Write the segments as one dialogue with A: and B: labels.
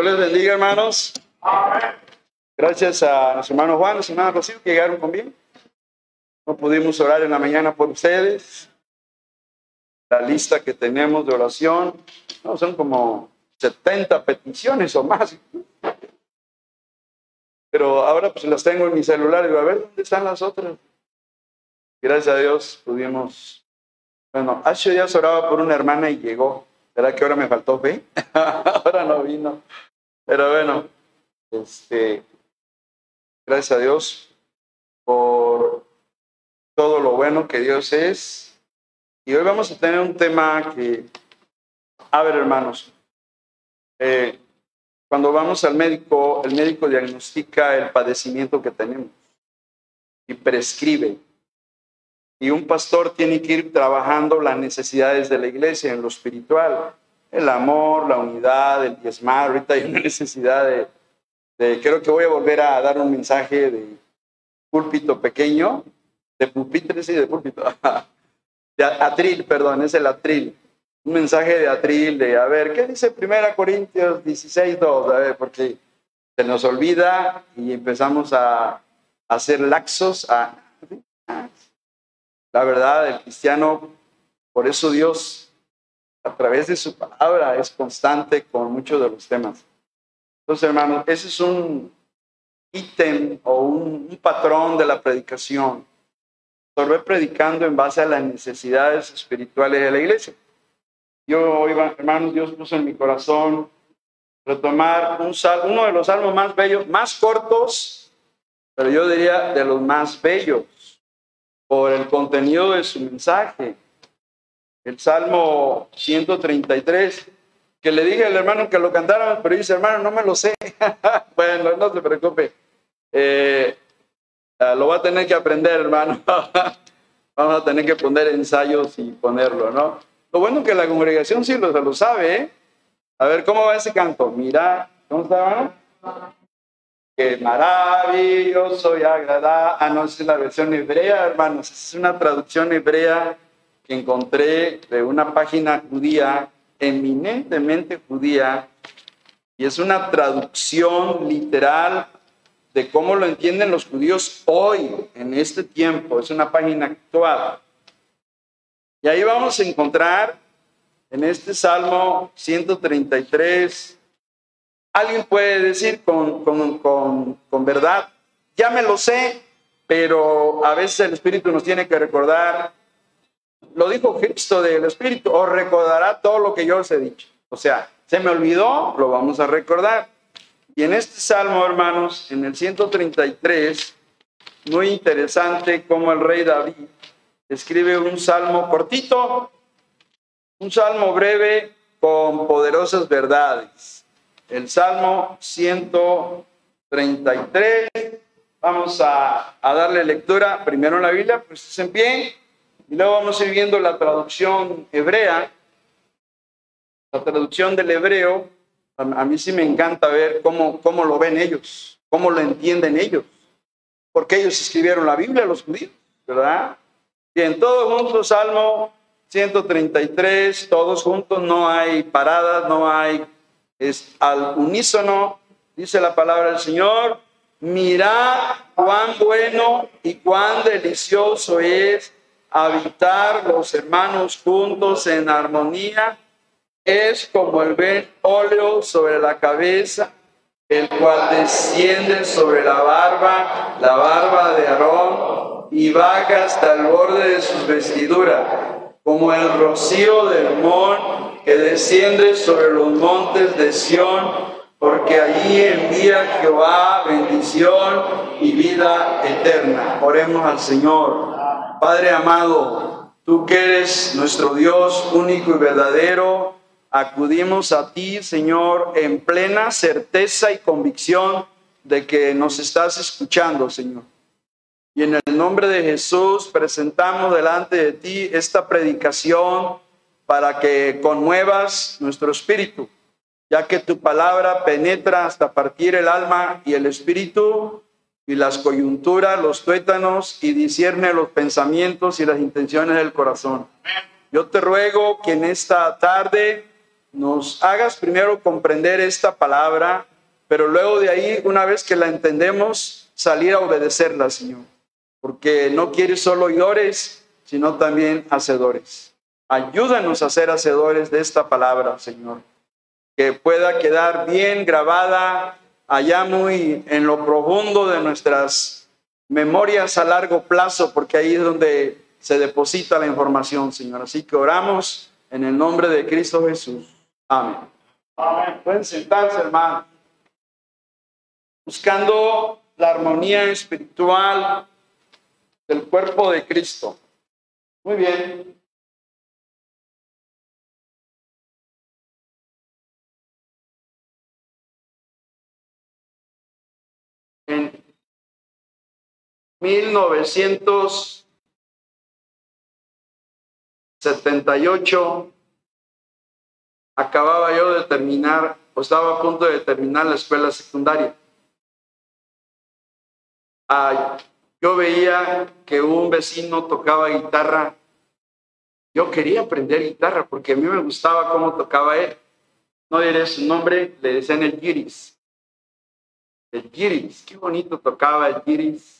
A: Dios les bendiga, hermanos. Gracias a nuestro hermano Juan, nuestro hermano Rocío, que llegaron con bien. No pudimos orar en la mañana por ustedes. La lista que tenemos de oración, no, son como 70 peticiones o más. Pero ahora pues las tengo en mi celular y digo, a ver, ¿dónde están las otras? Gracias a Dios pudimos. Bueno, hace días oraba por una hermana y llegó. ¿Verdad que ahora me faltó fe? ahora no vino. Pero bueno, este, gracias a Dios por todo lo bueno que Dios es. Y hoy vamos a tener un tema que, a ver hermanos, eh, cuando vamos al médico, el médico diagnostica el padecimiento que tenemos y prescribe. Y un pastor tiene que ir trabajando las necesidades de la iglesia en lo espiritual, el amor, la unidad, el diezmar. Ahorita hay una necesidad de, creo que voy a volver a dar un mensaje de púlpito pequeño, de pupitre, sí, de púlpito, de atril, perdón, es el atril. Un mensaje de atril, de, a ver, ¿qué dice Primera Corintios 16, 2? A ver, porque se nos olvida y empezamos a, a hacer laxos, a la verdad, el cristiano, por eso Dios, a través de su palabra, es constante con muchos de los temas. Entonces, hermanos, ese es un ítem o un, patrón de la predicación. Estoy predicando en base a las necesidades espirituales de la iglesia. Yo, hermanos, Dios puso en mi corazón retomar un uno de los salmos más bellos, más cortos, pero yo diría de los más bellos por el contenido de su mensaje. El Salmo 133, que le dije al hermano que lo cantáramos, pero dice, hermano, no me lo sé. bueno, no se preocupe. Eh, ah, lo va a tener que aprender, hermano. Vamos a tener que poner ensayos y ponerlo, ¿no? Lo bueno es que la congregación sí lo, lo sabe, ¿eh? A ver, ¿cómo va ese canto? Mira, ¿cómo está, Qué maravilloso y agradable. Ah, no, es la versión hebrea, hermanos. Es una traducción hebrea que encontré de una página judía, eminentemente judía, y es una traducción literal de cómo lo entienden los judíos hoy, en este tiempo. Es una página actual. Y ahí vamos a encontrar en este Salmo 133, Alguien puede decir con, con, verdad, ya me lo sé, pero a veces el Espíritu nos tiene que recordar, lo dijo Cristo del Espíritu, os recordará todo lo que yo os he dicho. O sea, se me olvidó, lo vamos a recordar. Y en este salmo, hermanos, en el 133, muy interesante como el rey David escribe un salmo cortito, un salmo breve con poderosas verdades el Salmo 133. Vamos a, darle lectura primero en la Biblia, pues en pie, y luego vamos a ir viendo la traducción hebrea. La traducción del hebreo, a, mí sí me encanta ver cómo, cómo lo ven ellos, cómo lo entienden ellos, porque ellos escribieron la Biblia, los judíos, ¿verdad? Bien, todos juntos, Salmo 133, todos juntos, no hay paradas, no hay es al unísono, dice la palabra del Señor, mirad cuán bueno y cuán delicioso es habitar los hermanos juntos en armonía. Es como el ven óleo sobre la cabeza, el cual desciende sobre la barba, la barba de Aarón, y baja hasta el borde de sus vestiduras, como el rocío del mon que desciende sobre los montes de Sión, porque allí envía Jehová bendición y vida eterna. Oremos al Señor. Padre amado, tú que eres nuestro Dios único y verdadero, acudimos a ti, Señor, en plena certeza y convicción de que nos estás escuchando, Señor. Y en el nombre de Jesús presentamos delante de ti esta predicación para que conmuevas nuestro espíritu, ya que tu palabra penetra hasta partir el alma y el espíritu y las coyunturas, los tuétanos y discierne los pensamientos y las intenciones del corazón. Yo te ruego que en esta tarde nos hagas primero comprender esta palabra, pero luego de ahí, una vez que la entendemos, salir a obedecerla, Señor. Porque no quieres solo oidores, sino también hacedores. Ayúdanos a ser hacedores de esta palabra, Señor. Que pueda quedar bien grabada allá muy en lo profundo de nuestras memorias a largo plazo, porque ahí es donde se deposita la información, Señor. Así que oramos en el nombre de Cristo Jesús. Amén. Amén. Pueden sentarse, hermano. Buscando la armonía espiritual del cuerpo de Cristo. Muy bien. 1978 acababa yo de terminar, o estaba a punto de terminar la escuela secundaria. Ah, yo veía que un vecino tocaba guitarra. Yo quería aprender guitarra porque a mí me gustaba cómo tocaba él. No diré su nombre, le decían el Giris. El Giris, qué bonito tocaba el Giris.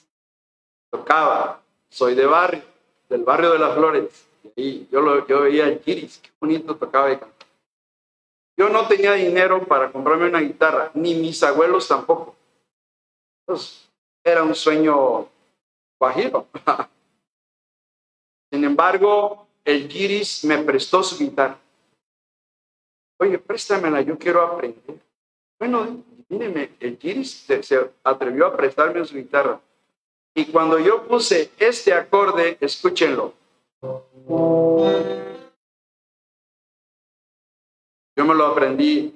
A: Tocaba, soy de barrio, del barrio de las Flores. Y yo, lo, yo veía el Giris, qué bonito tocaba y cantaba. Yo no tenía dinero para comprarme una guitarra, ni mis abuelos tampoco. Entonces, era un sueño guajiro. Sin embargo, el Giris me prestó su guitarra. Oye, préstamela, yo quiero aprender. Bueno, míreme, el Giris se atrevió a prestarme su guitarra. Y cuando yo puse este acorde, escúchenlo. Yo me lo aprendí.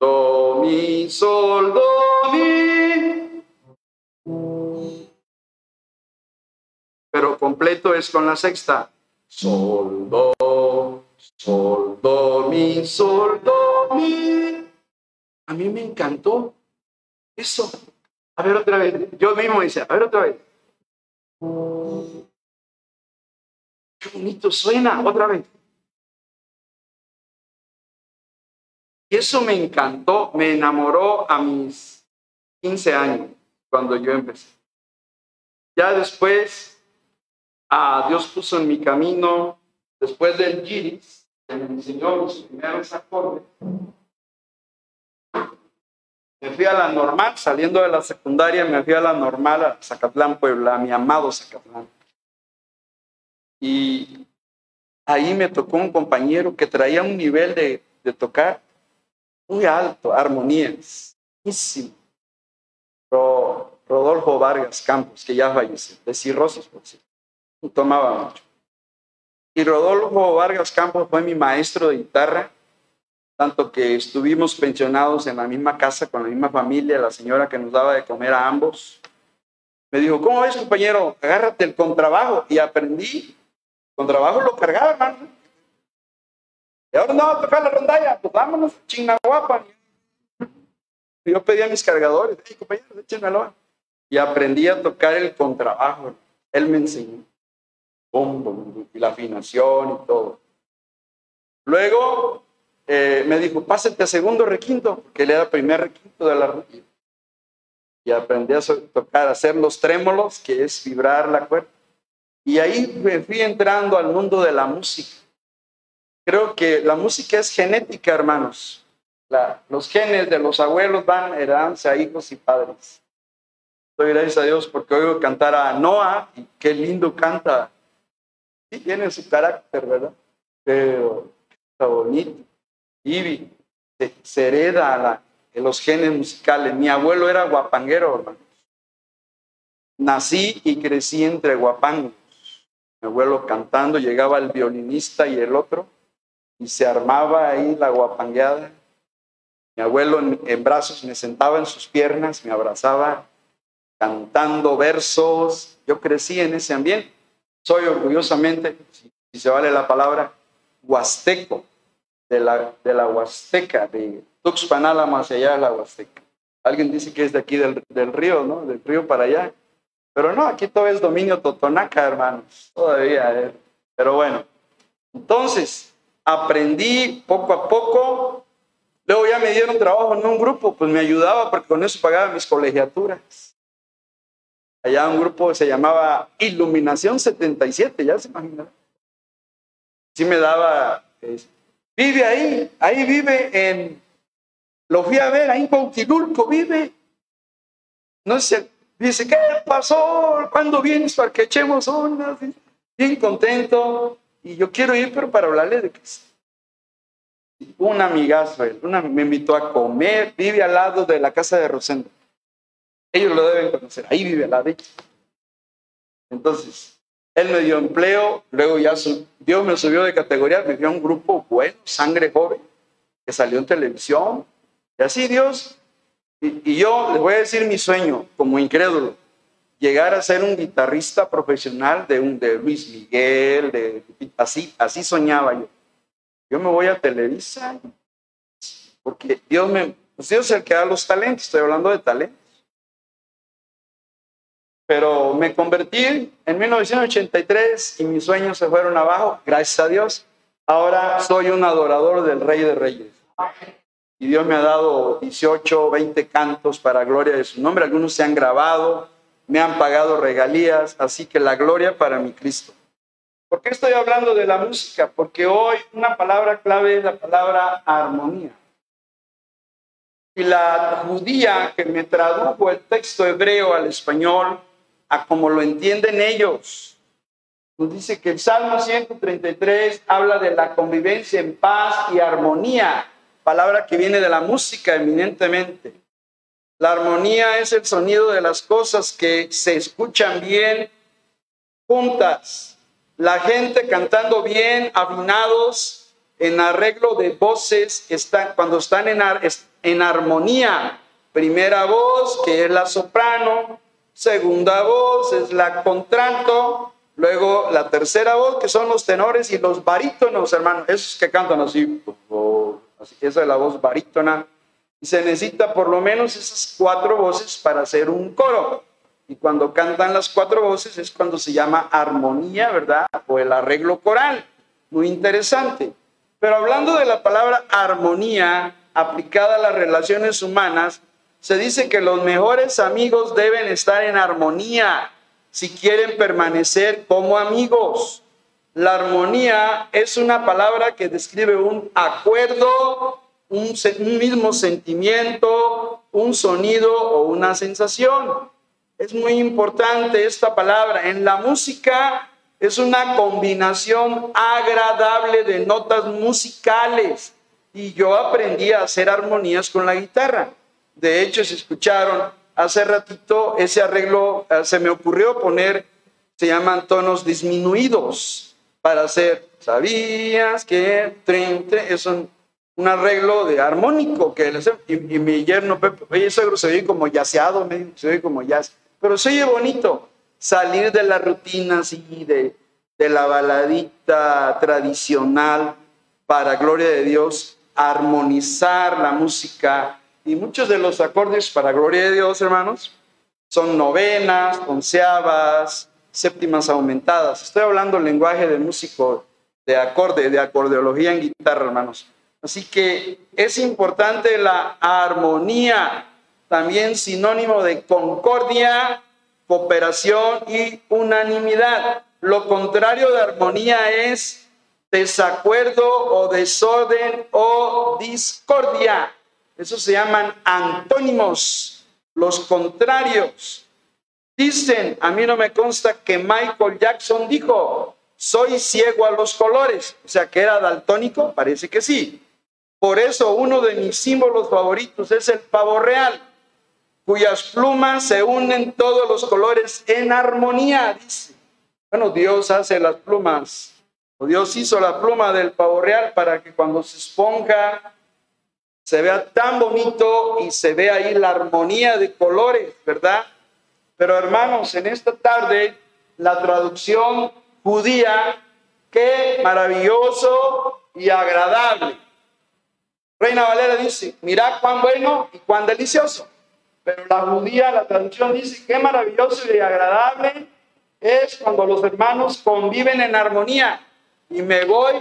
A: Do, mi, sol, do, mi. Pero completo es con la sexta. Sol, do, sol, do, mi, sol, do, mi. A mí me encantó eso. A ver otra vez. Yo mismo dice, a ver otra vez. Qué bonito suena. Otra vez. Y eso me encantó, me enamoró a mis 15 años, cuando yo empecé. Ya después, a Dios puso en mi camino, después del giris, que me enseñó los primeros acordes. Me fui a la normal, saliendo de la secundaria, me fui a la normal a Zacatlán, Puebla, a mi amado Zacatlán. Y ahí me tocó un compañero que traía un nivel de, de tocar muy alto, armonías, buenísimo. Rodolfo Vargas Campos, que ya falleció, de cirrosis, por cierto, tomaba mucho. Y Rodolfo Vargas Campos fue mi maestro de guitarra, tanto que estuvimos pensionados en la misma casa con la misma familia, la señora que nos daba de comer a ambos. Me dijo, ¿cómo ves, compañero? Agárrate el contrabajo. Y aprendí. El contrabajo lo cargaba, hermano. Y ahora no, a tocar la rondalla, pues vámonos, guapa. Yo pedía a mis cargadores, hey, compañeros, échenmelo. Y aprendí a tocar el contrabajo. Él me enseñó. y la afinación y todo. Luego eh, me dijo, pásate a segundo requinto, porque él era primer requinto de la rodilla. Y aprendí a tocar, a hacer los trémolos, que es vibrar la cuerda. Y ahí me fui entrando al mundo de la música. Creo que la música es genética, hermanos. los genes de los abuelos van heredándose a hijos y padres. Doy gracias a Dios porque oigo cantar a Noah y qué lindo canta. Sí, tiene su carácter, ¿verdad? Pero está bonito. Y se, hereda en los genes musicales. Mi abuelo era guapanguero, hermanos. Nací y crecí entre guapangos. Mi abuelo cantando, llegaba el violinista y el otro y se armaba ahí la guapangueada. Mi abuelo en, brazos me sentaba en sus piernas, me abrazaba, cantando versos. Yo crecí en ese ambiente. Soy orgullosamente, si, se vale la palabra, huasteco, de la, de la Huasteca, de Tuxpan más allá de la Huasteca. Alguien dice que es de aquí del, del río, ¿no? Del río para allá. Pero no, aquí todo es dominio totonaca, hermanos. Todavía. Pero bueno, entonces, aprendí poco a poco. Luego ya me dieron trabajo en un grupo, pues me ayudaba porque con eso pagaba mis colegiaturas. Allá un grupo se llamaba Iluminación 77, ya se imaginan. Sí me daba, vive ahí, ahí vive en, lo fui a ver, ahí en Pautilulco vive. No sé, dice, ¿qué pasó? ¿Cuándo vienes para que echemos ondas? Bien contento. Y yo quiero ir, pero para hablarle de Cristo. Un amigazo, una, me invitó a comer, vive al lado de la casa de Rosendo. Ellos lo deben conocer, ahí vive al lado. Entonces, él me dio empleo, luego ya Dios me subió de categoría, me dio un grupo bueno, sangre joven, que salió en televisión. Y así Dios, y, yo les voy a decir mi sueño como incrédulo, llegar a ser un guitarrista profesional de, un, de Luis Miguel, de, así, así soñaba yo. Yo me voy a Televisa, porque Dios, me, pues Dios es el que da los talentos, estoy hablando de talentos. Pero me convertí en 1983 y mis sueños se fueron abajo, gracias a Dios. Ahora soy un adorador del Rey de Reyes. Y Dios me ha dado 18, 20 cantos para gloria de su nombre. Algunos se han grabado, me han pagado regalías, así que la gloria para mi Cristo. ¿Por qué estoy hablando de la música? Porque hoy una palabra clave es la palabra armonía. Y la judía que me tradujo el texto hebreo al español, a como lo entienden ellos, nos dice que el Salmo 133 habla de la convivencia en paz y armonía, palabra que viene de la música eminentemente. La armonía es el sonido de las cosas que se escuchan bien juntas. La gente cantando bien, afinados, en arreglo de voces, están, cuando están en, en armonía. Primera voz, que es la soprano. Segunda voz es la contralto. Luego la tercera voz, que son los tenores y los barítonos, hermano. Esos que cantan así. así esa es la voz barítona y se necesita por lo menos esas cuatro voces para hacer un coro. Y cuando cantan las cuatro voces es cuando se llama armonía, ¿verdad? O el arreglo coral. Muy interesante. Pero hablando de la palabra armonía aplicada a las relaciones humanas, se dice que los mejores amigos deben estar en armonía si quieren permanecer como amigos. La armonía es una palabra que describe un acuerdo un, mismo sentimiento, un sonido o una sensación. Es muy importante esta palabra. En la música es una combinación agradable de notas musicales y yo aprendí a hacer armonías con la guitarra. De hecho, si escucharon. Hace ratito ese arreglo, eh, se me ocurrió poner, se llaman tonos disminuidos para hacer, ¿sabías que? es un un arreglo de armónico que y, y mi yerno Pepe, oye, se oye como yaceado, se oye como jazz, pero se oye bonito. Salir de la rutina así, de, de la baladita tradicional para gloria de Dios, armonizar la música y muchos de los acordes para gloria de Dios, hermanos, son novenas, onceavas, séptimas aumentadas. Estoy hablando el lenguaje de músico, de acorde, de acordeología en guitarra, hermanos. Así que es importante la armonía, también sinónimo de concordia, cooperación y unanimidad. Lo contrario de armonía es desacuerdo o desorden o discordia. Eso se llaman antónimos, los contrarios. Dicen, a mí no me consta que Michael Jackson dijo, soy ciego a los colores, o sea que era daltónico, parece que sí. Por eso uno de mis símbolos favoritos es el pavo real, cuyas plumas se unen todos los colores en armonía, dice. Bueno, Dios hace las plumas, Dios hizo la pluma del pavo real para que cuando se esponja se vea tan bonito y se vea ahí la armonía de colores, ¿verdad? Pero hermanos, en esta tarde la traducción judía, qué maravilloso y agradable Reina Valera dice, mira cuán bueno y cuán delicioso. Pero la judía, la traducción dice, qué maravilloso y agradable es cuando los hermanos conviven en armonía. Y me voy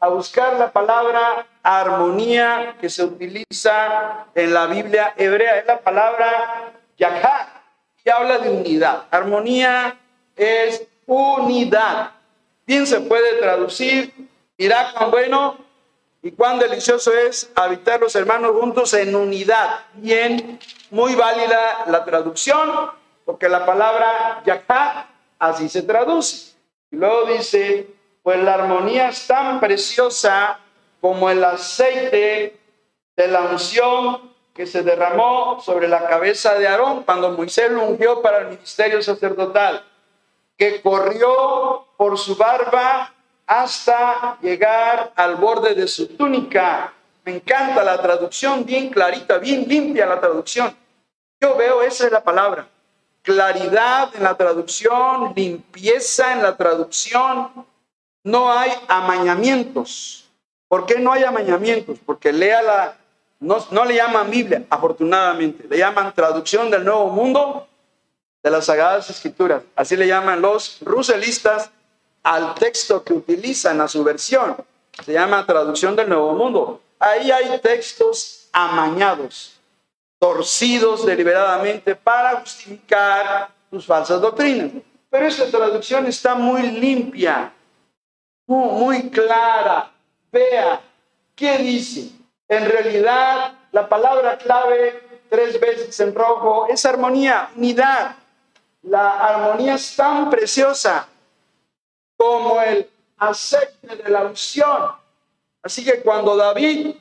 A: a buscar la palabra armonía que se utiliza en la Biblia hebrea. Es la palabra yakha y habla de unidad. Armonía es unidad. Bien se puede traducir, irá cuán bueno y cuán delicioso es habitar los hermanos juntos en unidad. Bien, muy válida la traducción, porque la palabra yakha así se traduce. Y luego dice, pues la armonía es tan preciosa como el aceite de la unción que se derramó sobre la cabeza de Aarón cuando Moisés lo ungió para el ministerio sacerdotal, que corrió por su barba hasta llegar al borde de su túnica. Me encanta la traducción, bien clarita, bien limpia la traducción. Yo veo, esa es la palabra, claridad en la traducción, limpieza en la traducción. No hay amañamientos. ¿Por qué no hay amañamientos? Porque lea la, no, no le llaman Biblia, afortunadamente, le llaman traducción del Nuevo Mundo de las Sagradas Escrituras. Así le llaman los ruselistas al texto que utilizan a su versión. Se llama traducción del Nuevo Mundo. Ahí hay textos amañados, torcidos deliberadamente para justificar sus falsas doctrinas. Pero esta traducción está muy limpia, muy, clara. Vea, ¿qué dice? En realidad, la palabra clave tres veces en rojo es armonía, unidad. La armonía es tan preciosa como el aceite de la unción. Así que cuando David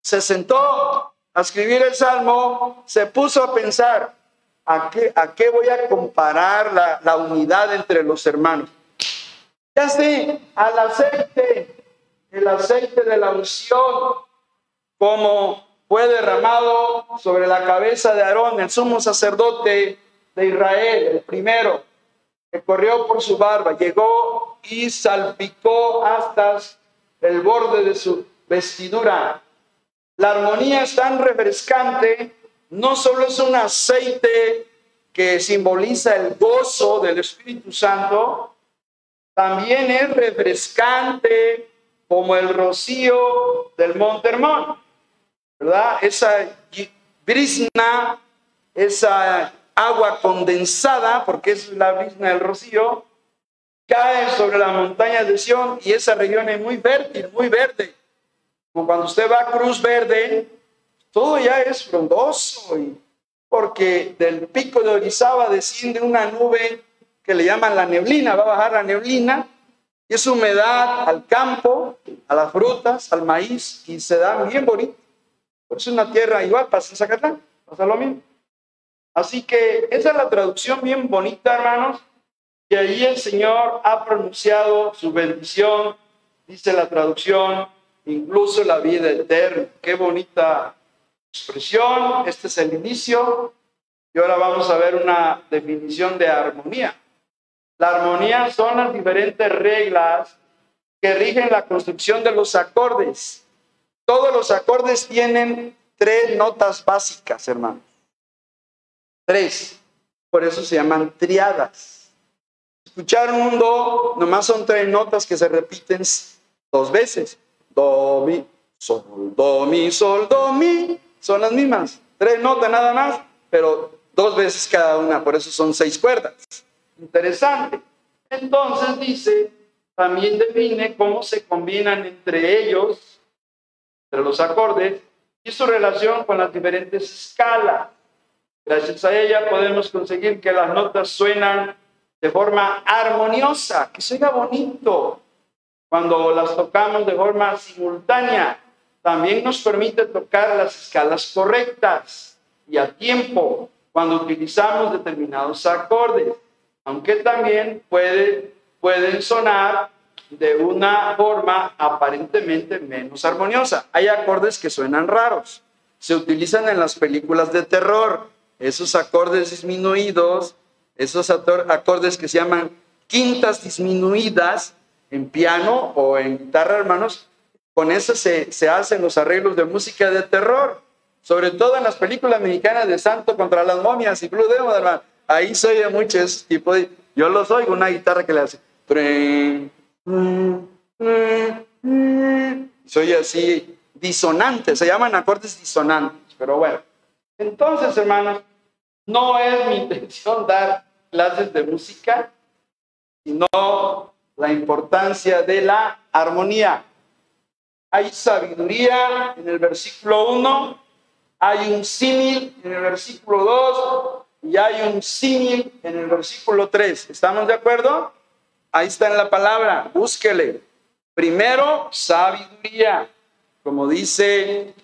A: se sentó a escribir el salmo, se puso a pensar, ¿a qué, a qué voy a comparar la, la unidad entre los hermanos? Ya sé, al aceite, el aceite de la unción, como fue derramado sobre la cabeza de Aarón, el sumo sacerdote de Israel, el primero que corrió por su barba, llegó y salpicó hasta el borde de su vestidura. La armonía es tan refrescante, no solo es un aceite que simboliza el gozo del Espíritu Santo, también es refrescante como el rocío del Monte Hermón, ¿verdad? Esa brisna, esa agua condensada, porque es la brisna del rocío, cae sobre la montaña de Sion y esa región es muy fértil, muy verde. Como cuando usted va a Cruz Verde, todo ya es frondoso, porque del pico de Orizaba desciende una nube que le llaman la neblina, va a bajar la neblina, y es humedad al campo, a las frutas, al maíz, y se da bien bonito. Es una tierra igual, pasa en Zacatlán, pasa lo mismo. Así que esa es la traducción bien bonita, hermanos. Y ahí el Señor ha pronunciado su bendición, dice la traducción, incluso la vida eterna. Qué bonita expresión. Este es el inicio. Y ahora vamos a ver una definición de armonía. La armonía son las diferentes reglas que rigen la construcción de los acordes. Todos los acordes tienen tres notas básicas, hermanos. Tres. Por eso se llaman triadas. Escuchar un do, nomás son tres notas que se repiten dos veces. Do, mi, sol, do, mi, sol, do, mi. Son las mismas. Tres notas nada más, pero dos veces cada una. Por eso son seis cuerdas. Interesante. Entonces dice, también define cómo se combinan entre ellos, entre los acordes, y su relación con las diferentes escalas. Gracias a ella podemos conseguir que las notas suenan de forma armoniosa, que suena bonito. Cuando las tocamos de forma simultánea, también nos permite tocar las escalas correctas y a tiempo cuando utilizamos determinados acordes, aunque también puede, pueden sonar de una forma aparentemente menos armoniosa. Hay acordes que suenan raros. Se utilizan en las películas de terror esos acordes disminuidos, esos acordes que se llaman quintas disminuidas en piano o en guitarra, hermanos, con eso se, hacen los arreglos de música de terror, sobre todo en las películas mexicanas de Santo contra las momias y Blue Demon, hermano. Ahí se oye mucho ese tipo de... Yo los oigo, una guitarra que le hace... Soy así disonante, se llaman acordes disonantes, pero bueno. Entonces, hermanos, no es mi intención dar clases de música, sino la importancia de la armonía. Hay sabiduría en el versículo 1, hay un símil en el versículo 2 y hay un símil en el versículo 3. ¿Estamos de acuerdo? Ahí está en la palabra, búsquele. Primero, sabiduría, como dice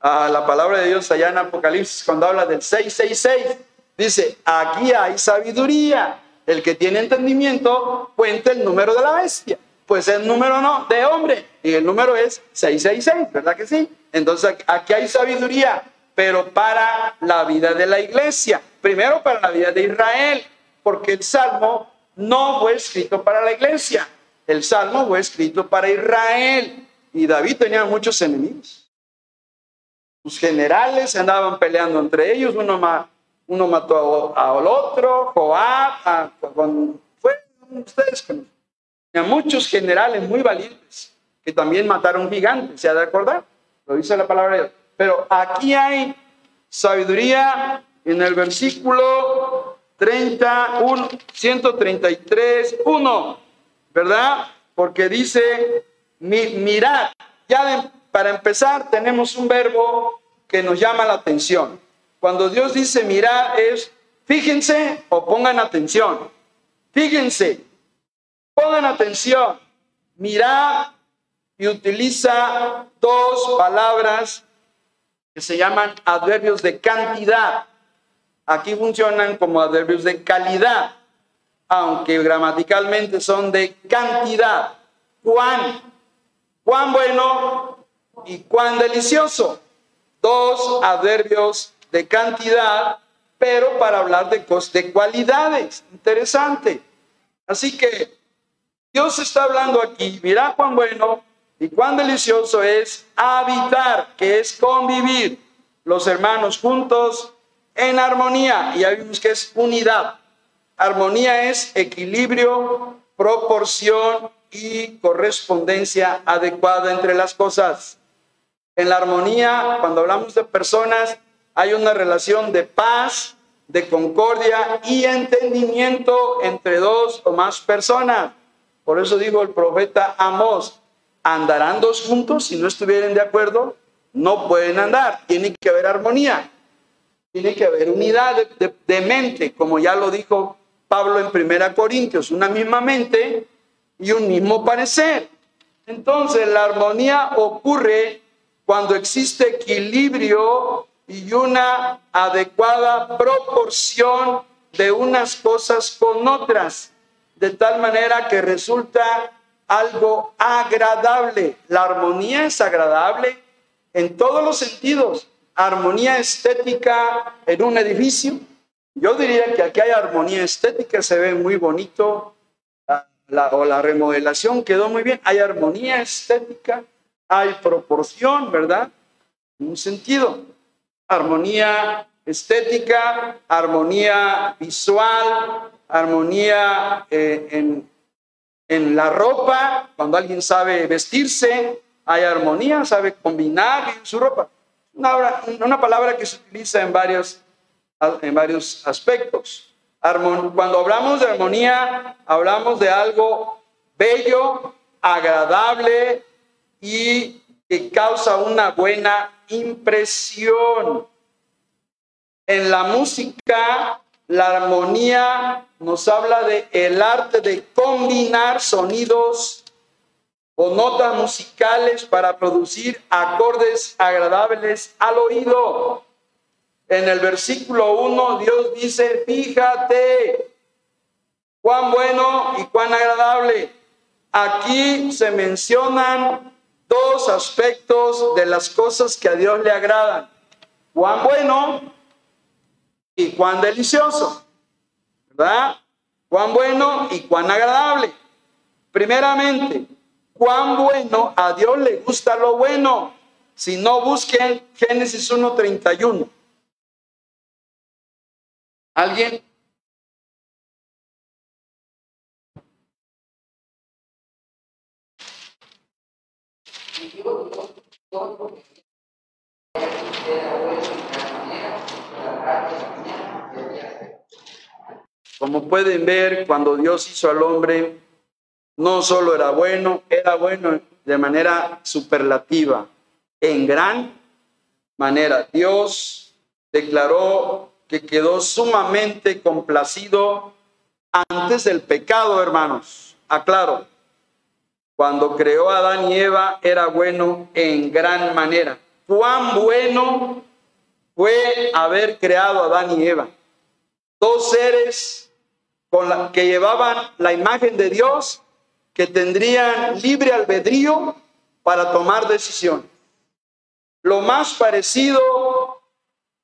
A: ah, la palabra de Dios allá en Apocalipsis cuando habla del 666. Dice, aquí hay sabiduría. El que tiene entendimiento cuenta el número de la bestia. Pues el número no, de hombre. Y el número es 666, ¿verdad que sí? Entonces aquí hay sabiduría, pero para la vida de la iglesia. Primero para la vida de Israel, porque el Salmo no fue escrito para la iglesia. El Salmo fue escrito para Israel. Y David tenía muchos enemigos. Sus generales andaban peleando entre ellos. Uno, uno mató al otro, Joab, fue ustedes conocen. muchos generales muy valientes que también mataron gigantes, ¿se ha de acordar? Lo dice la palabra de Dios. Pero aquí hay sabiduría en el versículo 31, 133, 1, ¿verdad? Porque dice, mirad, ya para empezar tenemos un verbo que nos llama la atención. Cuando Dios dice mirar es, fíjense o pongan atención. Fíjense, pongan atención. Mirad y utiliza dos palabras que se llaman adverbios de cantidad. Aquí funcionan como adverbios de calidad, aunque gramaticalmente son de cantidad. Cuán, cuán bueno y cuán delicioso. Dos adverbios de cantidad, pero para hablar de, de cualidades. Interesante. Así que Dios está hablando aquí, mira cuán bueno y cuán delicioso es habitar, que es convivir los hermanos juntos en armonía. Y ya vimos que es unidad. Armonía es equilibrio, proporción y correspondencia adecuada entre las cosas. En la armonía, cuando hablamos de personas, hay una relación de paz, de concordia y entendimiento entre dos o más personas. Por eso dijo el profeta Amós, andarán dos juntos si no estuvieran de acuerdo, no pueden andar, tiene que haber armonía, tiene que haber unidad de, mente, como ya lo dijo Pablo en Primera Corintios, una misma mente y un mismo parecer. Entonces la armonía ocurre cuando existe equilibrio y una adecuada proporción de unas cosas con otras, de tal manera que resulta algo agradable. La armonía es agradable en todos los sentidos. Armonía estética en un edificio. Yo diría que aquí hay armonía estética, se ve muy bonito, la, o la remodelación quedó muy bien. Hay armonía estética, hay proporción, ¿verdad? Un sentido armonía estética, armonía visual, armonía eh, en, en, la ropa, cuando alguien sabe vestirse, hay armonía, sabe combinar en su ropa. Una, una palabra que se utiliza en varios, en varios aspectos. cuando hablamos de armonía, hablamos de algo bello, agradable y que causa una buena impresión. En la música, la armonía nos habla de el arte de combinar sonidos o notas musicales para producir acordes agradables al oído. En el versículo 1 Dios dice, fíjate cuán bueno y cuán agradable. Aquí se mencionan dos aspectos de las cosas que a Dios le agradan. Cuán bueno y cuán delicioso. ¿Verdad? Cuán bueno y cuán agradable. Primeramente, cuán bueno a Dios le gusta lo bueno. Si no, busquen Génesis 1.31. ¿Alguien? Como pueden ver, cuando Dios hizo al hombre, no solo era bueno, era bueno de manera superlativa, en gran manera. Dios declaró que quedó sumamente complacido antes del pecado, hermanos. Aclaro, cuando creó a Adán y Eva era bueno en gran manera. Cuán bueno fue haber creado a Adán y Eva. Dos seres con la, que llevaban la imagen de Dios, que tendrían libre albedrío para tomar decisiones. Lo más parecido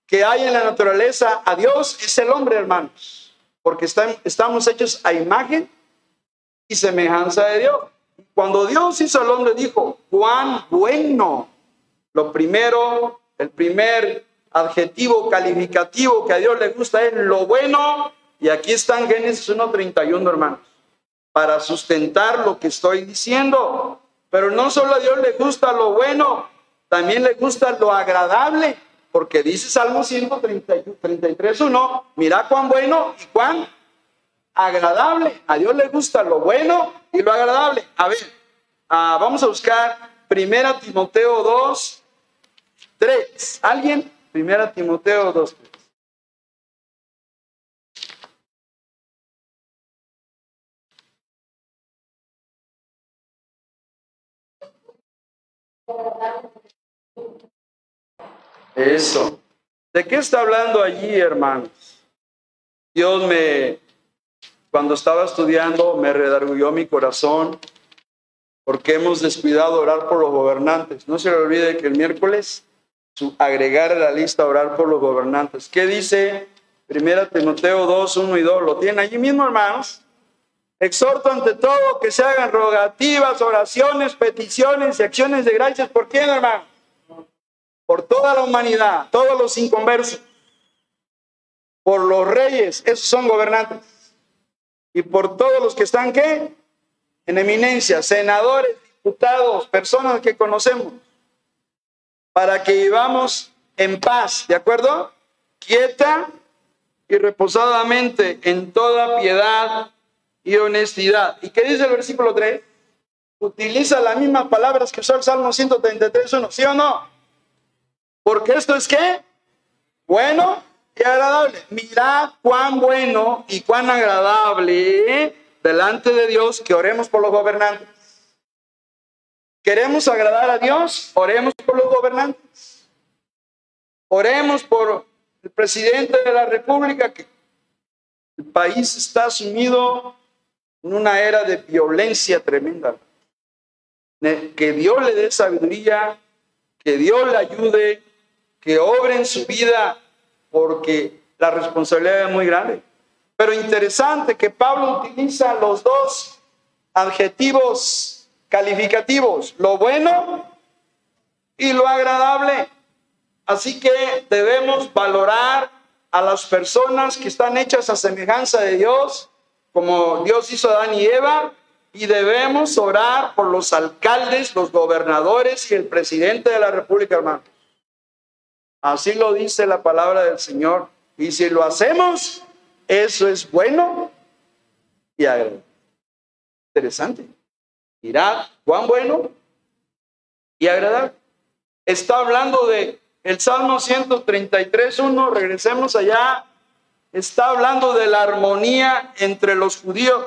A: que hay en la naturaleza a Dios es el hombre, hermanos, porque estamos hechos a imagen y semejanza de Dios. Cuando Dios hizo al hombre, dijo, cuán bueno. Lo primero, el primer adjetivo calificativo que a Dios le gusta es lo bueno. Y aquí está en Génesis 1.31, hermanos, para sustentar lo que estoy diciendo. Pero no solo a Dios le gusta lo bueno, también le gusta lo agradable, porque dice Salmo 133, 1, mira cuán bueno y cuán agradable. A Dios le gusta lo bueno y lo agradable. A ver, ah, vamos a buscar Primera Timoteo 2, 3. ¿Alguien? Primera Timoteo 2, 3. Eso. ¿De qué está hablando allí, hermanos? Dios me cuando estaba estudiando me redarguyó mi corazón porque hemos descuidado orar por los gobernantes. No se le olvide que el miércoles agregar a la lista orar por los gobernantes. ¿Qué dice 1 Timoteo 2, 1 y 2? ¿Lo tienen allí mismo, hermanos? Exhorto ante todo que se hagan rogativas, oraciones, peticiones y acciones de gracias. ¿Por quién, hermano? Por toda la humanidad, todos los inconversos. Por los reyes, esos son gobernantes y por todos los que están, ¿qué? En eminencia, senadores, diputados, personas que conocemos, para que vivamos en paz, ¿de acuerdo? Quieta y reposadamente en toda piedad y honestidad. ¿Y qué dice el versículo 3? Utiliza las mismas palabras que usó el Salmo 133, ¿sí o no? Porque esto es qué? Bueno, y agradable. Mirad cuán bueno y cuán agradable delante de Dios que oremos por los gobernantes. ¿Queremos agradar a Dios? Oremos por los gobernantes. Oremos por el presidente de la República, que el país está sumido en una era de violencia tremenda. Que Dios le dé sabiduría, que Dios le ayude, que obre en su vida porque la responsabilidad es muy grande. Pero interesante que Pablo utiliza los dos adjetivos calificativos, lo bueno y lo agradable. Así que debemos valorar a las personas que están hechas a semejanza de Dios, como Dios hizo a Adán y Eva, y debemos orar por los alcaldes, los gobernadores y el presidente de la República, hermano. Así lo dice la palabra del Señor. Y si lo hacemos, eso es bueno y agradable. Interesante. Mirad cuán bueno y agradable. Está hablando de el Salmo 133.1, regresemos allá. Está hablando de la armonía entre los judíos,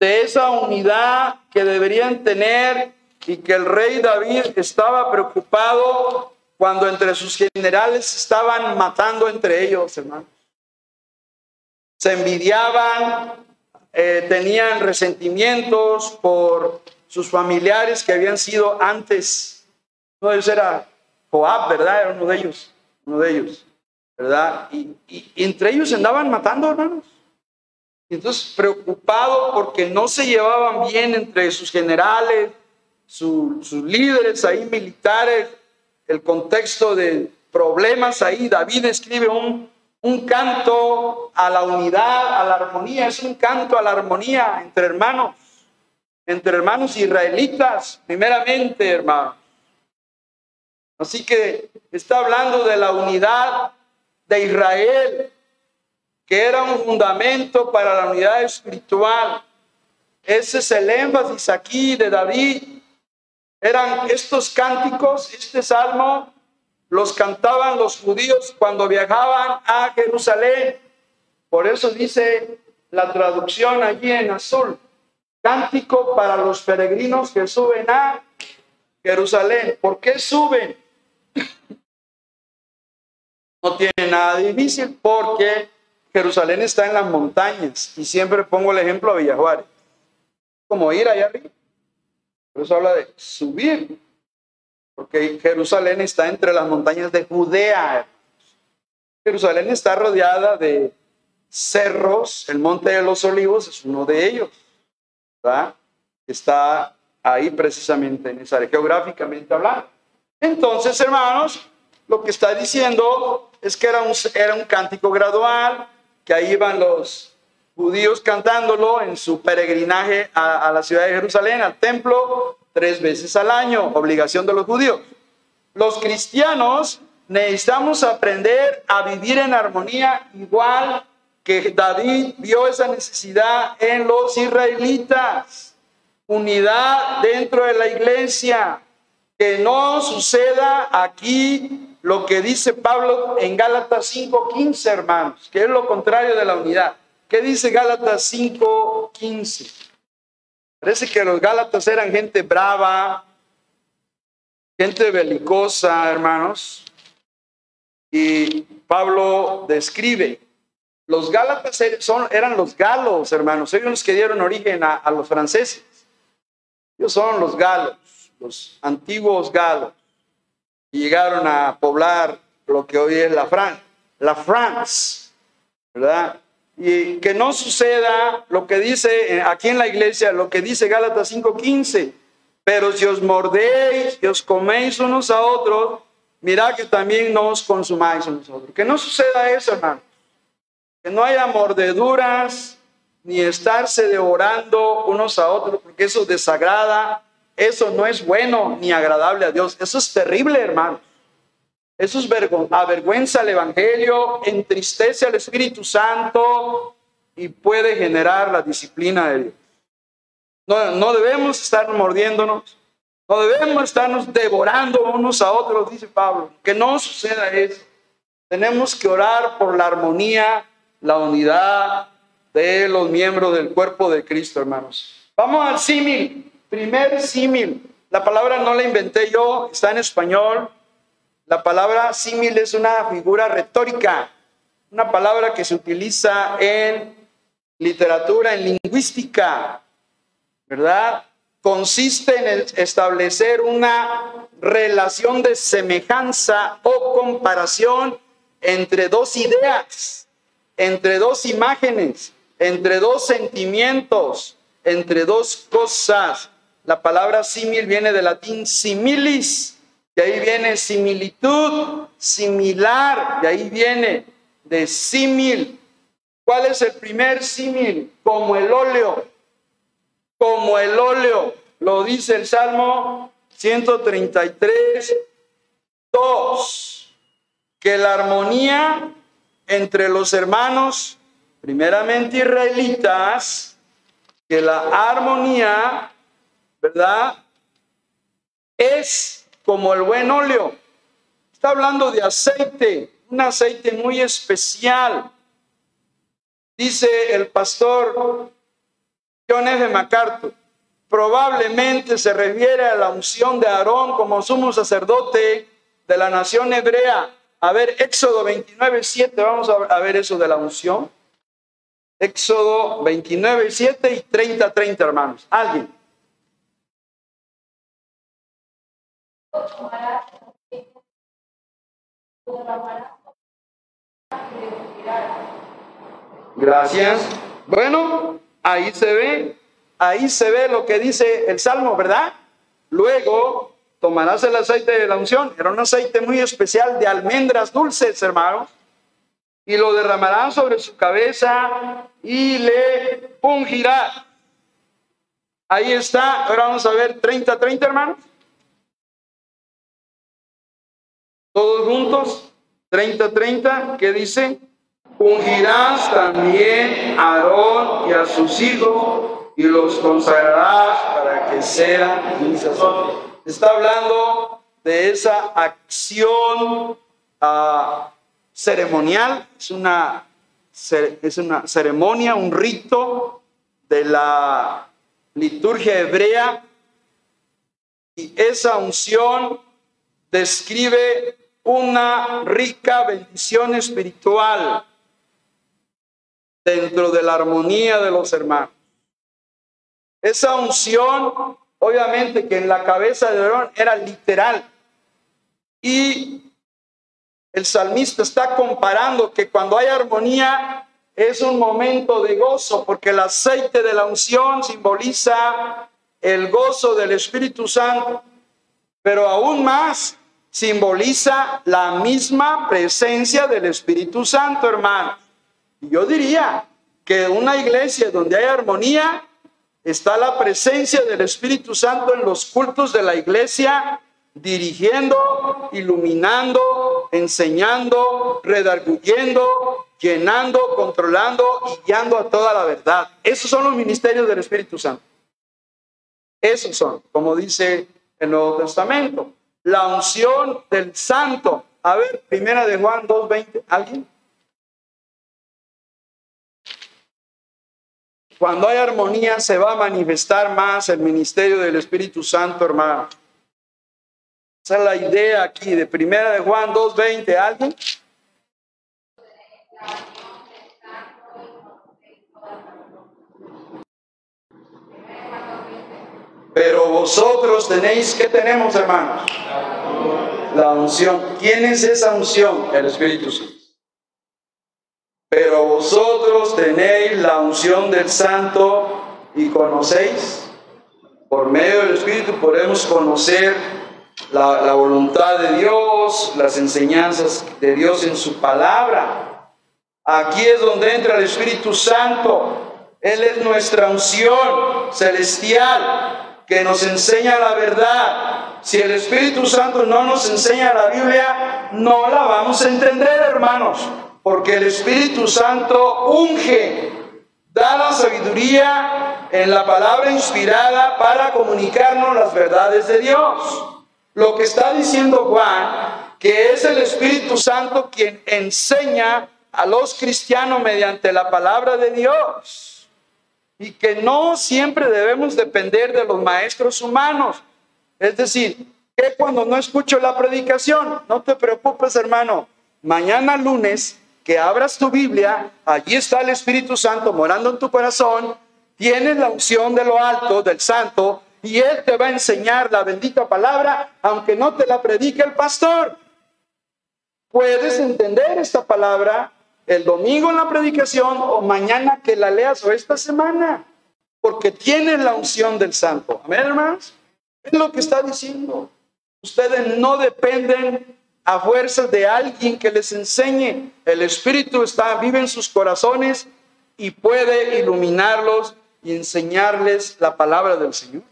A: de esa unidad que deberían tener y que el rey David estaba preocupado cuando entre sus generales estaban matando entre ellos, hermanos. Se envidiaban, eh, tenían resentimientos por sus familiares que habían sido antes. Uno de ellos era Joab, ¿verdad? Era uno de ellos, uno de ellos, ¿verdad? Y, entre ellos andaban matando, hermanos. Entonces, preocupado porque no se llevaban bien entre sus generales, sus líderes ahí militares, el contexto de problemas ahí. David escribe un, un canto a la unidad, a la armonía, es un canto a la armonía entre hermanos. entre hermanos israelitas, primeramente, hermano. Así que está hablando de la unidad de Israel, que era un fundamento para la unidad espiritual. Ese es el énfasis aquí de David. Eran estos cánticos, este salmo, los cantaban los judíos cuando viajaban a Jerusalén. Por eso dice la traducción allí en azul, cántico para los peregrinos que suben a Jerusalén. ¿Por qué suben? No tiene nada difícil porque Jerusalén está en las montañas y siempre pongo el ejemplo a Villajuárez, como ir allá arriba. Por eso habla de subir, porque Jerusalén está entre las montañas de Judea. Jerusalén está rodeada de cerros, el monte de los olivos es uno de ellos, ¿verdad? Está ahí precisamente en esa área, geográficamente hablando. Entonces, hermanos, lo que está diciendo es que era un, era un cántico gradual, que ahí iban los judíos cantándolo en su peregrinaje a, la ciudad de Jerusalén, al templo, tres veces al año, obligación de los judíos. Los cristianos necesitamos aprender a vivir en armonía igual que David vio esa necesidad en los israelitas. Unidad dentro de la iglesia. Que no suceda aquí lo que dice Pablo en Gálatas 5.15, hermanos, que es lo contrario de la unidad. ¿Qué dice Gálatas 5.15? Parece que los Gálatas eran gente brava, gente belicosa, hermanos. Y Pablo describe, los Gálatas er, son, eran los galos, hermanos. Ellos los que dieron origen a, a los franceses. Ellos son los galos, los antiguos galos y llegaron a poblar lo que hoy es la, Fran la France, ¿verdad? Y que no suceda lo que dice eh, aquí en la iglesia, lo que dice Gálatas 5:15, pero si os mordéis y os coméis unos a otros, mirad que también no os consumáis unos a otros. Que no suceda eso, hermano. Que no haya mordeduras ni estarse devorando unos a otros, porque eso desagrada eso no es bueno ni agradable a Dios. Eso es terrible, hermano. Eso es avergüenza al Evangelio, entristece al Espíritu Santo y puede generar la disciplina de Dios. No, no debemos estar mordiéndonos, no debemos estarnos devorando unos a otros, dice Pablo. Que no suceda eso. Tenemos que orar por la armonía, la unidad de los miembros del cuerpo de Cristo, hermanos. Vamos al símil. Primer símil. La palabra no la inventé yo, está en español. La palabra símil es una figura retórica, una palabra que se utiliza en literatura, en lingüística, ¿verdad? Consiste en establecer una relación de semejanza o comparación entre dos ideas, entre dos imágenes, entre dos sentimientos, entre dos cosas. La palabra símil viene del latín similis, de ahí viene similitud, similar, de ahí viene de símil. ¿Cuál es el primer símil? Como el óleo, como el óleo, lo dice el Salmo 133, 2, que la armonía entre los hermanos, primeramente israelitas, que la armonía ¿verdad? Es como el buen óleo. Está hablando de aceite, un aceite muy especial. Dice el pastor John F. MacArthur, probablemente se refiere a la unción de Aarón como sumo sacerdote de la nación hebrea. A ver, Éxodo 29, 7, vamos a ver eso de la unción. Éxodo 29, 7 y 30, 30, hermanos. ¿Alguien? Gracias. Bueno, ahí se ve, ahí se ve lo que dice el Salmo, ¿verdad? Luego tomarás el aceite de la unción. Era un aceite muy especial de almendras dulces, hermanos. Y lo derramarás sobre su cabeza y le ungirá Ahí está. Ahora vamos a ver 30, 30, hermanos. Todos juntos. 30, 30. ¿Qué dice? Ungirás también a Aarón y a sus hijos y los consagrarás para que sean Está hablando de esa acción uh, ceremonial. Es una, es una ceremonia, un rito de la liturgia hebrea. Y esa unción describe una rica bendición espiritual dentro de la armonía de los hermanos. Esa unción, obviamente que en la cabeza de Aarón era literal. Y el salmista está comparando que cuando hay armonía es un momento de gozo, porque el aceite de la unción simboliza el gozo del Espíritu Santo, pero aún más simboliza la misma presencia del Espíritu Santo, hermano. Yo diría que una iglesia donde hay armonía está la presencia del Espíritu Santo en los cultos de la iglesia, dirigiendo, iluminando, enseñando, redarguyendo, llenando, controlando y guiando a toda la verdad. Esos son los ministerios del Espíritu Santo. Esos son, como dice el Nuevo Testamento la unción del santo. A ver, primera de Juan 2.20, ¿alguien? Cuando hay armonía se va a manifestar más el ministerio del Espíritu Santo, hermano. Esa es la idea aquí de primera de Juan 2.20, ¿alguien? Pero vosotros tenéis, ¿qué tenemos, hermanos? La unción. ¿Quién es esa unción? El Espíritu Santo. Pero vosotros tenéis la unción del Santo y conocéis. Por medio del Espíritu podemos conocer la, la voluntad de Dios, las enseñanzas de Dios en su palabra. Aquí es donde entra el Espíritu Santo. Él es nuestra unción celestial que nos enseña la verdad. Si el Espíritu Santo no nos enseña la Biblia, no la vamos a entender, hermanos, porque el Espíritu Santo unge, da la sabiduría en la palabra inspirada para comunicarnos las verdades de Dios. Lo que está diciendo Juan, que es el Espíritu Santo quien enseña a los cristianos mediante la palabra de Dios y que no siempre debemos depender de los maestros humanos. Es decir, que cuando no escucho la predicación, no te preocupes hermano, mañana lunes que abras tu Biblia, allí está el Espíritu Santo morando en tu corazón, tienes la unción de lo alto, del santo, y Él te va a enseñar la bendita palabra, aunque no te la predique el pastor. Puedes entender esta palabra el domingo en la predicación o mañana que la leas o esta semana, porque tienes la unción del santo. Amén, hermanos. Es lo que está diciendo. Ustedes no dependen a fuerzas de alguien que les enseñe. El Espíritu está, vive en sus corazones y puede iluminarlos y enseñarles la palabra del Señor.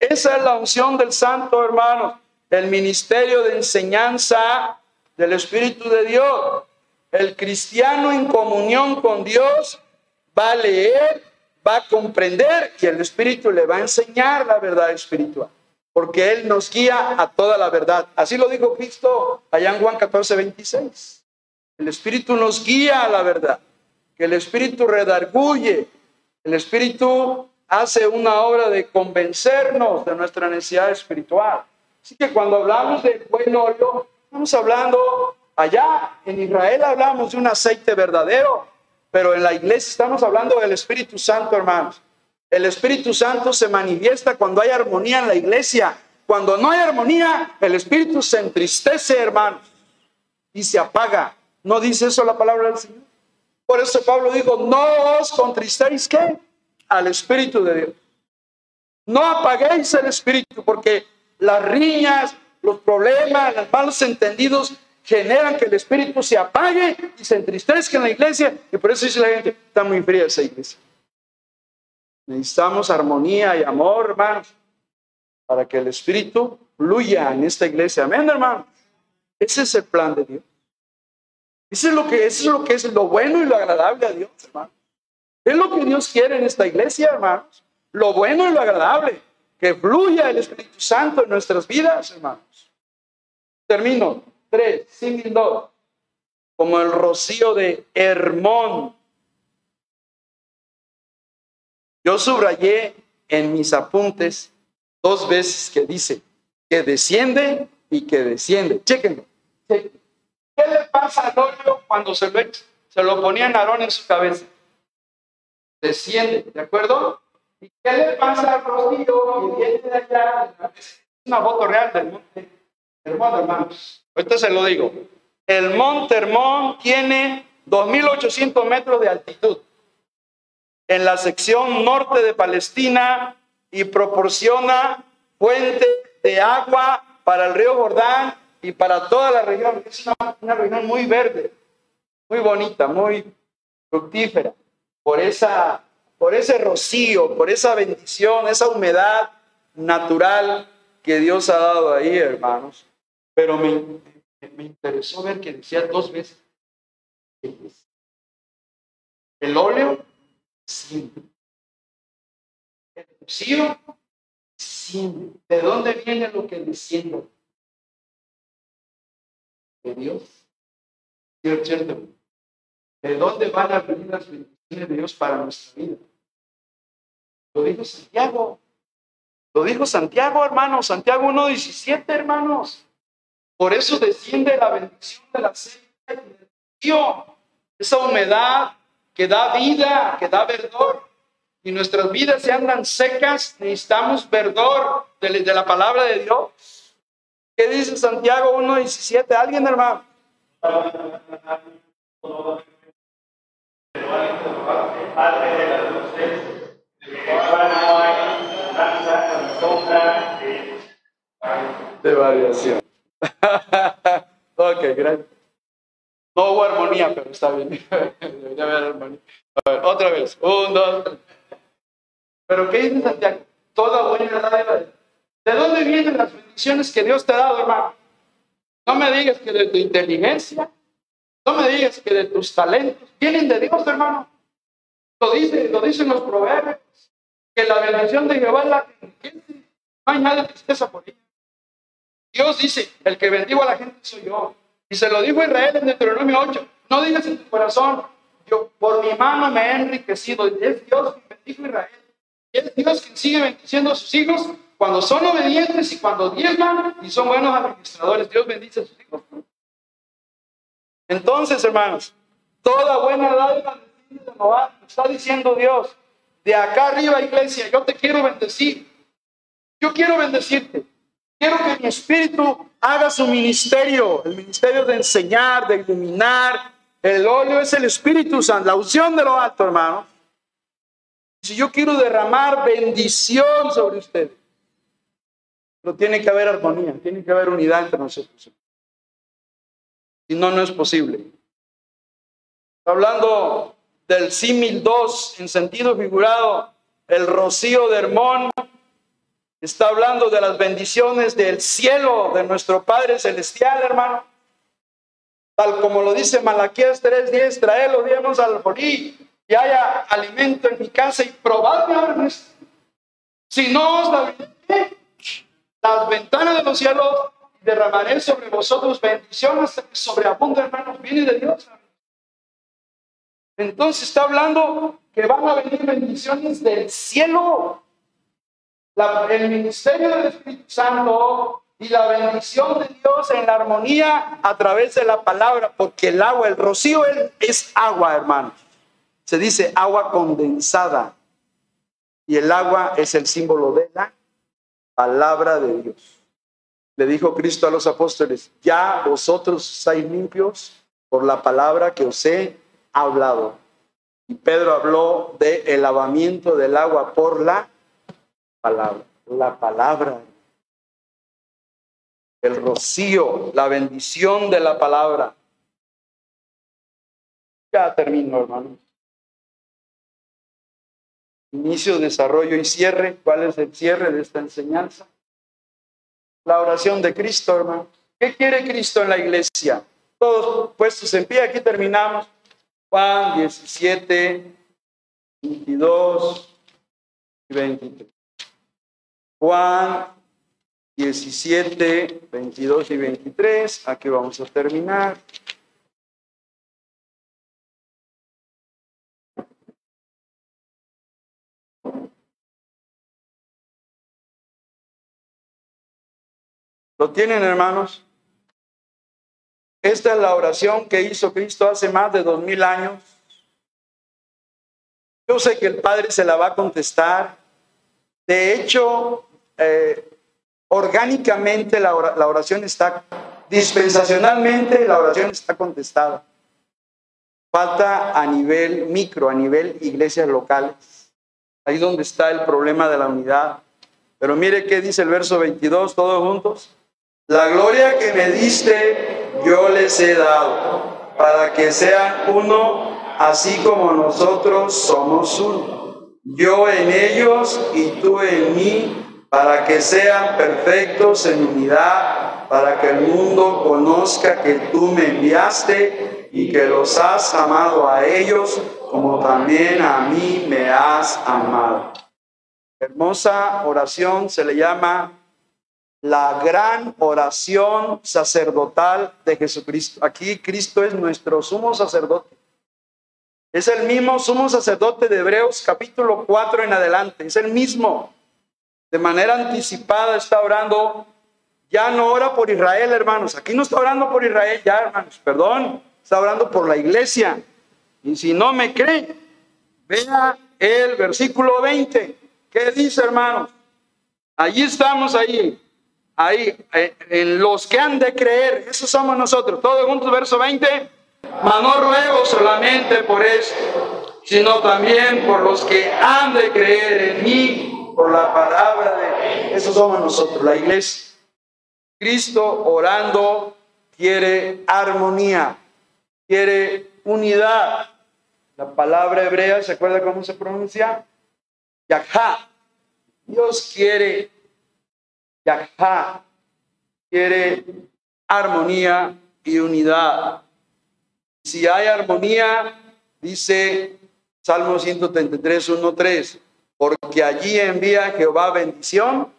A: Esa es la unción del Santo, hermanos. El ministerio de enseñanza del Espíritu de Dios. El cristiano en comunión con Dios va a leer, va a comprender y el Espíritu le va a enseñar la verdad espiritual, porque Él nos guía a toda la verdad. Así lo dijo Cristo allá en Juan 14, 26. El Espíritu nos guía a la verdad, que el Espíritu redarguye, el Espíritu hace una obra de convencernos de nuestra necesidad espiritual. Así que cuando hablamos del buen óleo, estamos hablando Allá en Israel hablamos de un aceite verdadero, pero en la iglesia estamos hablando del Espíritu Santo, hermanos. El Espíritu Santo se manifiesta cuando hay armonía en la iglesia. Cuando no hay armonía, el Espíritu se entristece, hermanos, y se apaga. ¿No dice eso la palabra del Señor? Por eso Pablo dijo, no os contristéis, ¿qué? Al Espíritu de Dios. No apaguéis el Espíritu, porque las riñas, los problemas, los malos entendidos generan que el espíritu se apague y se entristezca en la iglesia. Y por eso dice la gente, está muy fría esa iglesia. Necesitamos armonía y amor, hermanos, para que el Espíritu fluya en esta iglesia. Amén, hermano. Ese es el plan de Dios. Eso es lo que, eso es, lo que es lo bueno y lo agradable a Dios, hermano. Es lo que Dios quiere en esta iglesia, hermanos. Lo bueno y lo agradable. Que fluya el Espíritu Santo en nuestras vidas, hermanos. Termino. Tres, símil dos. Como el rocío de Hermón. Yo subrayé en mis apuntes dos veces que dice que desciende y que desciende. Chequenlo. ¿Qué le pasa al óleo cuando se lo, se lo ponían Aarón en su cabeza? desciende, ¿de acuerdo? ¿Y qué le pasa al rocío que viene de allá? Es una foto real del monte Hermón, hermanos. Ahorita se lo digo. El monte Hermón tiene 2.800 metros de altitud en la sección norte de Palestina y proporciona fuente de agua para el río Jordán y para toda la región. Es una, una región muy verde, muy bonita, muy fructífera por, esa, por ese rocío, por esa bendición, esa humedad natural que Dios ha dado ahí, hermanos. Pero me, me interesó ver que decía dos veces, el óleo, sí. El rocío, sí. ¿De dónde viene lo que desciende? De Dios. ¿Cierto? ¿De dónde van a venir las bendiciones? de Dios para nuestra vida. Lo dijo Santiago. Lo dijo Santiago, hermanos. Santiago 1.17, hermanos. Por eso desciende la bendición de la río. Esa humedad que da vida, que da verdor. Y nuestras vidas se andan secas, necesitamos verdor de, de la palabra de Dios. ¿Qué dice Santiago 1.17? ¿Alguien, hermano? de variación. ok, gracias. No hubo pero está bien. Otra vez. Un, dos. Pero ¿qué dice Santiago? Toda buena. ¿De dónde vienen las bendiciones que Dios te ha dado, hermano? No me digas que de tu inteligencia, no me digas que de tus talentos, vienen de Dios, hermano. Lo, dice, lo dicen los proverbios, que la bendición de Jehová es la que. No hay nada de tristeza por. Dios dice, el que bendigo a la gente soy yo. Y se lo dijo Israel en Deuteronomio 8. No digas en tu corazón, yo por mi mano me he enriquecido. Es Dios quien bendijo a Israel. Y es Dios quien sigue bendiciendo a sus hijos cuando son obedientes y cuando diezman y son buenos administradores. Dios bendice a sus hijos. Entonces, hermanos, toda buena dádiva está diciendo Dios, de acá arriba, iglesia, yo te quiero bendecir. Yo quiero bendecirte. Quiero que mi espíritu haga su ministerio, el ministerio de enseñar, de iluminar. El óleo es el Espíritu Santo, la unción de lo alto, hermano. Si yo quiero derramar bendición sobre ustedes, pero tiene que haber armonía, tiene que haber unidad entre nosotros. Si no, no es posible. Hablando del símil 2 en sentido figurado, el rocío de Hermón está hablando de las bendiciones del cielo de nuestro Padre Celestial, hermano. Tal como lo dice Malaquías 3:10, trae diemos al forí y haya alimento en mi casa y probadme Si no os da las ventanas de los cielos derramaré sobre vosotros bendiciones que sobreabundan, hermanos, viene de Dios. Entonces está hablando que van a venir bendiciones del cielo. El ministerio del Espíritu Santo y la bendición de Dios en la armonía a través de la palabra, porque el agua, el rocío es, agua, hermanos. Se dice agua condensada. Y el agua es el símbolo de la palabra de Dios. Le dijo Cristo a los apóstoles, ya vosotros estáis limpios por la palabra que os he hablado. Y Pedro habló de el lavamiento del agua por la palabra. La palabra. El rocío, la bendición de la palabra. Ya termino, hermano. inicio, desarrollo y cierre. ¿Cuál es el cierre de esta enseñanza? La oración de Cristo, hermano. ¿Qué quiere Cristo en la iglesia? Todos puestos en pie, aquí terminamos. Juan 17, 22 y 23. Juan 17, 22 y 23. Aquí vamos a terminar. ¿Lo tienen, hermanos? Esta es la oración que hizo Cristo hace más de dos mil años. Yo sé que el Padre se la va a contestar. De hecho, eh, orgánicamente la oración está, dispensacionalmente la oración está contestada. Falta a nivel micro, a nivel iglesias locales. Ahí donde está el problema de la unidad. Pero mire qué dice el verso 22, todos juntos. La gloria que me diste, yo les he dado, para que sean uno, así como nosotros somos uno. Yo en ellos y tú en mí, para que sean perfectos en unidad, para que el mundo conozca que tú me enviaste y que los has amado a ellos como también a mí me has amado. Hermosa oración se le llama la gran oración sacerdotal de Jesucristo. Aquí Cristo es nuestro sumo sacerdote. Es el mismo sumo sacerdote de Hebreos capítulo 4 en adelante. Es el mismo. De manera anticipada está orando. Ya no ora por Israel, hermanos. Aquí no está orando por Israel, ya, hermanos. Perdón. Está orando por la iglesia. Y si no me cree, vea el versículo 20. ¿Qué dice, hermanos? Allí estamos, ahí ahí, eh, en los que han de creer, esos somos nosotros. Todos juntos, verso 20. Mas no ruego solamente por esto, sino también por los que han de creer en mí, por la palabra de... Esos somos nosotros, la iglesia. Cristo orando quiere armonía, quiere unidad. La palabra hebrea, ¿se acuerda cómo se pronuncia? Yahá. Dios quiere Yahá quiere armonía y unidad. Si hay armonía, dice Salmo 133, 1, 3, porque allí envía Jehová bendición.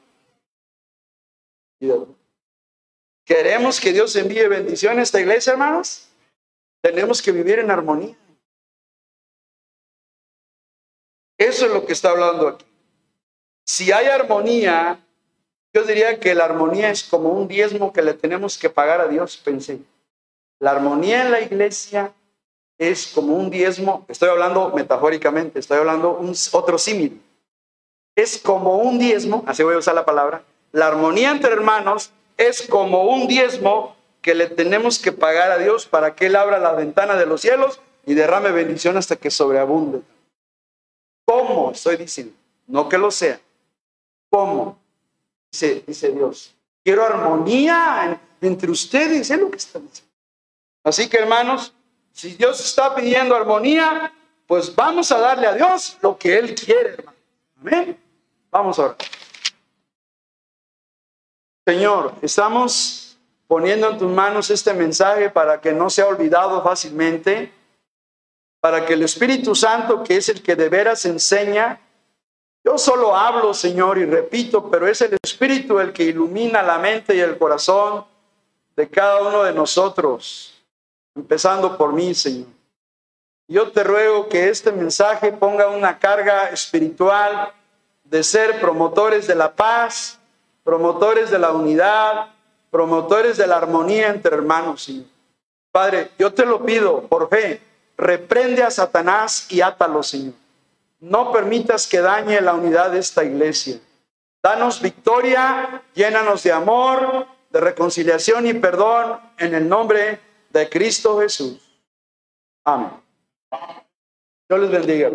A: ¿Queremos que Dios envíe bendición a esta iglesia, hermanos? Tenemos que vivir en armonía. Eso es lo que está hablando aquí. Si hay armonía, yo diría que la armonía es como un diezmo que le tenemos que pagar a Dios, pensé. La armonía en la iglesia es como un diezmo, estoy hablando metafóricamente, estoy hablando un, otro símil. Es como un diezmo, así voy a usar la palabra, la armonía entre hermanos es como un diezmo que le tenemos que pagar a Dios para que Él abra la ventana de los cielos y derrame bendición hasta que sobreabunde. ¿Cómo? Estoy diciendo, no que lo sea. ¿Cómo? dice, Dios. Quiero armonía entre ustedes, es lo que está diciendo. Así que hermanos, si Dios está pidiendo armonía, pues vamos a darle a Dios lo que Él quiere, hermano. Amén. Vamos a orar. Señor, estamos poniendo en tus manos este mensaje para que no sea olvidado fácilmente, para que el Espíritu Santo, que es el que de veras enseña, yo solo hablo, Señor, y repito, pero es el Espíritu el que ilumina la mente y el corazón de cada uno de nosotros, empezando por mí, Señor. Yo te ruego que este mensaje ponga una carga espiritual de ser promotores de la paz, promotores de la unidad, promotores de la armonía entre hermanos, Señor. Padre, yo te lo pido por fe, reprende a Satanás y átalo, Señor. No permitas que dañe la unidad de esta iglesia. Danos victoria, llénanos de amor, de reconciliación y perdón en el nombre de Cristo Jesús. Amén. Dios les bendiga.